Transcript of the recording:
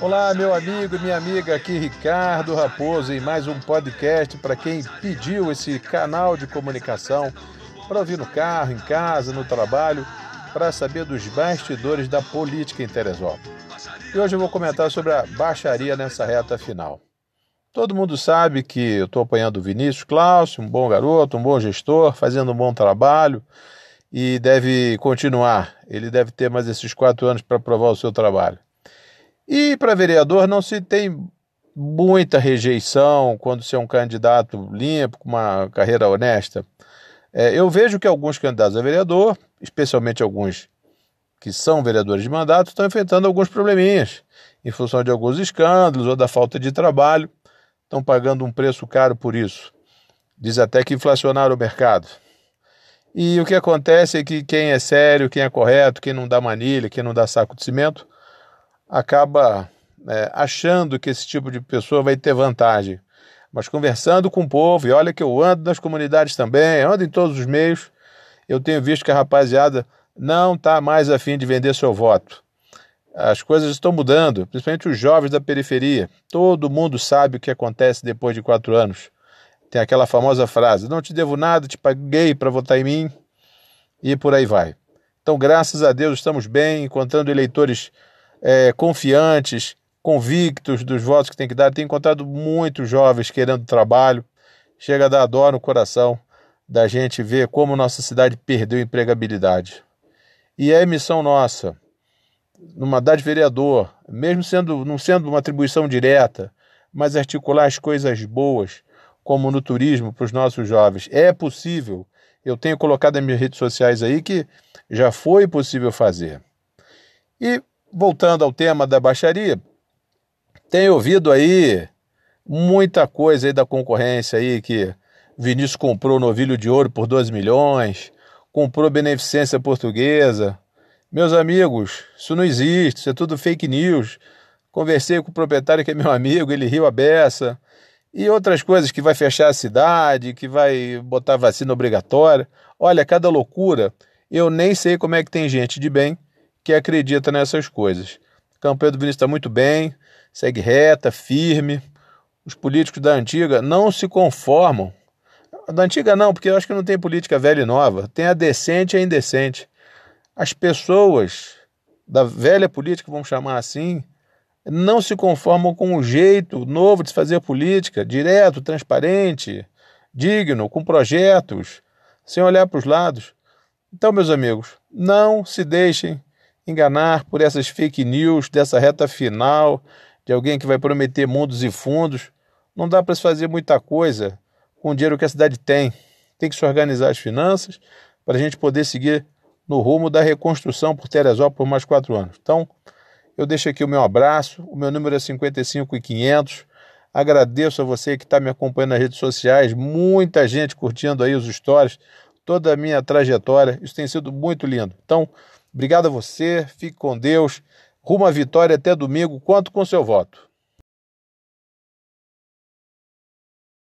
Olá, meu amigo e minha amiga, aqui Ricardo Raposo em mais um podcast para quem pediu esse canal de comunicação para ouvir no carro, em casa, no trabalho, para saber dos bastidores da política em Teresópolis. E hoje eu vou comentar sobre a baixaria nessa reta final. Todo mundo sabe que eu estou apanhando o Vinícius Cláudio, um bom garoto, um bom gestor, fazendo um bom trabalho e deve continuar. Ele deve ter mais esses quatro anos para provar o seu trabalho. E para vereador não se tem muita rejeição quando se é um candidato limpo, com uma carreira honesta. É, eu vejo que alguns candidatos a vereador, especialmente alguns que são vereadores de mandato, estão enfrentando alguns probleminhas, em função de alguns escândalos ou da falta de trabalho, estão pagando um preço caro por isso. Diz até que inflacionaram o mercado. E o que acontece é que quem é sério, quem é correto, quem não dá manilha, quem não dá saco de cimento, acaba é, achando que esse tipo de pessoa vai ter vantagem. Mas conversando com o povo, e olha que eu ando nas comunidades também, ando em todos os meios, eu tenho visto que a rapaziada não está mais afim de vender seu voto. As coisas estão mudando, principalmente os jovens da periferia. Todo mundo sabe o que acontece depois de quatro anos. Tem aquela famosa frase: não te devo nada, te paguei para votar em mim, e por aí vai. Então, graças a Deus, estamos bem, encontrando eleitores é, confiantes, convictos dos votos que tem que dar. Tenho encontrado muitos jovens querendo trabalho. Chega a dar dó no coração da gente ver como nossa cidade perdeu empregabilidade. E é missão nossa, numa de vereador, mesmo sendo não sendo uma atribuição direta, mas articular as coisas boas, como no turismo, para os nossos jovens. É possível. Eu tenho colocado nas minhas redes sociais aí que já foi possível fazer. E voltando ao tema da baixaria, tenho ouvido aí muita coisa aí da concorrência aí que Vinícius comprou novilho de ouro por 2 milhões, comprou beneficência portuguesa. Meus amigos, isso não existe, isso é tudo fake news. Conversei com o proprietário que é meu amigo, ele riu a beça. E outras coisas que vai fechar a cidade, que vai botar vacina obrigatória. Olha, cada loucura. Eu nem sei como é que tem gente de bem que acredita nessas coisas. Campanha do Vinícius está muito bem, segue reta, firme. Os políticos da antiga não se conformam. Da antiga não, porque eu acho que não tem política velha e nova. Tem a decente e a indecente. As pessoas da velha política, vamos chamar assim, não se conformam com o jeito novo de se fazer política, direto, transparente, digno, com projetos, sem olhar para os lados. Então, meus amigos, não se deixem enganar por essas fake news dessa reta final de alguém que vai prometer mundos e fundos. Não dá para se fazer muita coisa com o dinheiro que a cidade tem. Tem que se organizar as finanças para a gente poder seguir no rumo da reconstrução por Teresópolis por mais quatro anos. Então, eu deixo aqui o meu abraço. O meu número é 55 e 500. Agradeço a você que está me acompanhando nas redes sociais. Muita gente curtindo aí os stories, toda a minha trajetória. Isso tem sido muito lindo. Então, Obrigado a você, fique com Deus. Rumo à vitória até domingo. Conto com seu voto.